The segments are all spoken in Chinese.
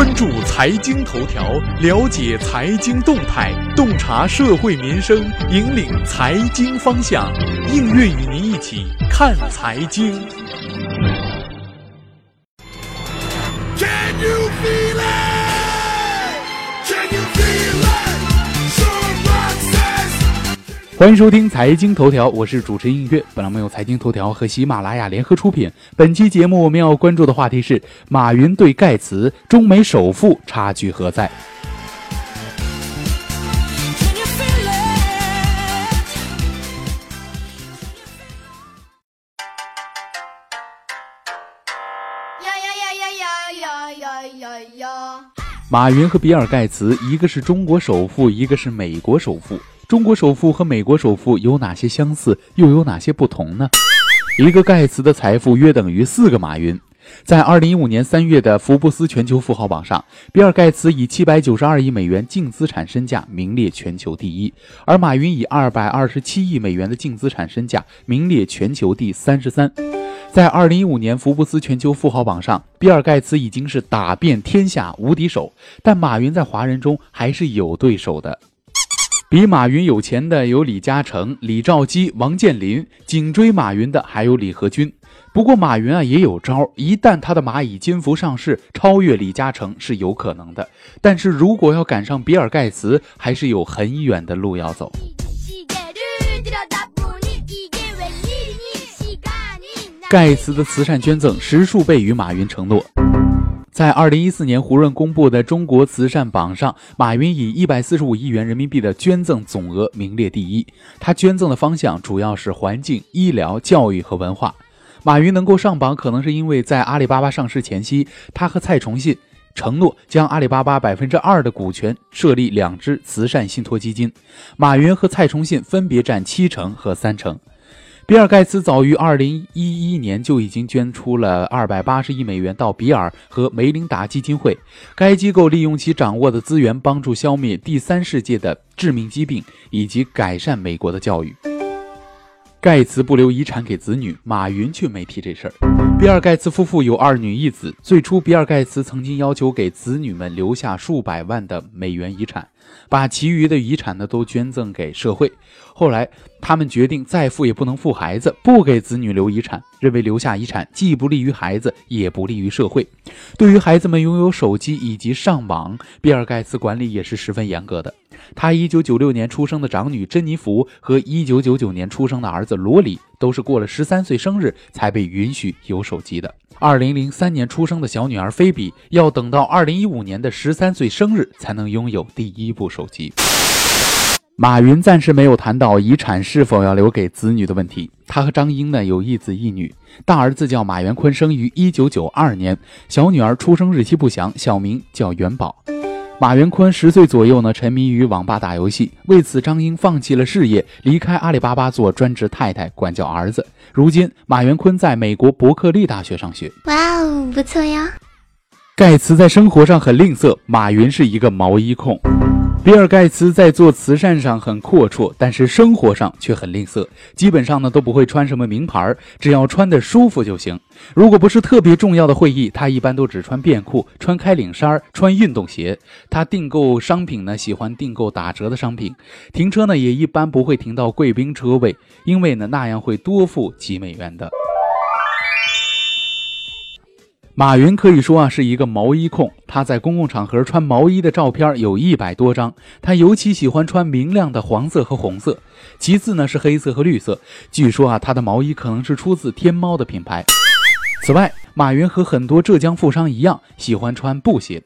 关注财经头条，了解财经动态，洞察社会民生，引领财经方向。应月与您一起看财经。欢迎收听财经头条，我是主持人映月。本栏目由财经头条和喜马拉雅联合出品。本期节目我们要关注的话题是：马云对盖茨，中美首富差距何在？呀呀呀呀呀呀呀呀！马云和比尔·盖茨，一个是中国首富，一个是美国首富。中国首富和美国首富有哪些相似，又有哪些不同呢？一个盖茨的财富约等于四个马云。在二零一五年三月的福布斯全球富豪榜上，比尔盖茨以七百九十二亿美元净资产身价名列全球第一，而马云以二百二十七亿美元的净资产身价名列全球第三十三。在二零一五年福布斯全球富豪榜上，比尔盖茨已经是打遍天下无敌手，但马云在华人中还是有对手的。比马云有钱的有李嘉诚、李兆基、王健林，紧追马云的还有李河君。不过马云啊也有招，一旦他的蚂蚁金服上市，超越李嘉诚是有可能的。但是如果要赶上比尔盖茨，还是有很远的路要走。盖茨的慈善捐赠十数倍于马云承诺。在二零一四年胡润公布的中国慈善榜上，马云以一百四十五亿元人民币的捐赠总额名列第一。他捐赠的方向主要是环境、医疗、教育和文化。马云能够上榜，可能是因为在阿里巴巴上市前夕，他和蔡崇信承诺将阿里巴巴百分之二的股权设立两支慈善信托基金，马云和蔡崇信分别占七成和三成。比尔盖茨早于二零一一年就已经捐出了二百八十亿美元到比尔和梅琳达基金会，该机构利用其掌握的资源，帮助消灭第三世界的致命疾病，以及改善美国的教育。盖茨不留遗产给子女，马云却没提这事儿。比尔盖茨夫妇有二女一子，最初比尔盖茨曾经要求给子女们留下数百万的美元遗产。把其余的遗产呢都捐赠给社会。后来，他们决定再富也不能富孩子，不给子女留遗产，认为留下遗产既不利于孩子，也不利于社会。对于孩子们拥有手机以及上网，比尔盖茨管理也是十分严格的。他1996年出生的长女珍妮弗和1999年出生的儿子罗里，都是过了十三岁生日才被允许有手机的。二零零三年出生的小女儿菲比，要等到二零一五年的十三岁生日才能拥有第一部手机。马云暂时没有谈到遗产是否要留给子女的问题。他和张英呢有一子一女，大儿子叫马元坤，生于一九九二年，小女儿出生日期不详，小名叫元宝。马元坤十岁左右呢，沉迷于网吧打游戏，为此张英放弃了事业，离开阿里巴巴做专职太太，管教儿子。如今，马元坤在美国伯克利大学上学。哇哦，不错呀！盖茨在生活上很吝啬，马云是一个毛衣控。比尔盖茨在做慈善上很阔绰，但是生活上却很吝啬，基本上呢都不会穿什么名牌，只要穿的舒服就行。如果不是特别重要的会议，他一般都只穿便裤、穿开领衫、穿运动鞋。他订购商品呢，喜欢订购打折的商品，停车呢也一般不会停到贵宾车位，因为呢那样会多付几美元的。马云可以说啊是一个毛衣控，他在公共场合穿毛衣的照片有一百多张。他尤其喜欢穿明亮的黄色和红色，其次呢是黑色和绿色。据说啊他的毛衣可能是出自天猫的品牌。此外，马云和很多浙江富商一样喜欢穿布鞋，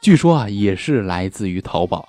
据说啊也是来自于淘宝。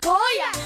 boya.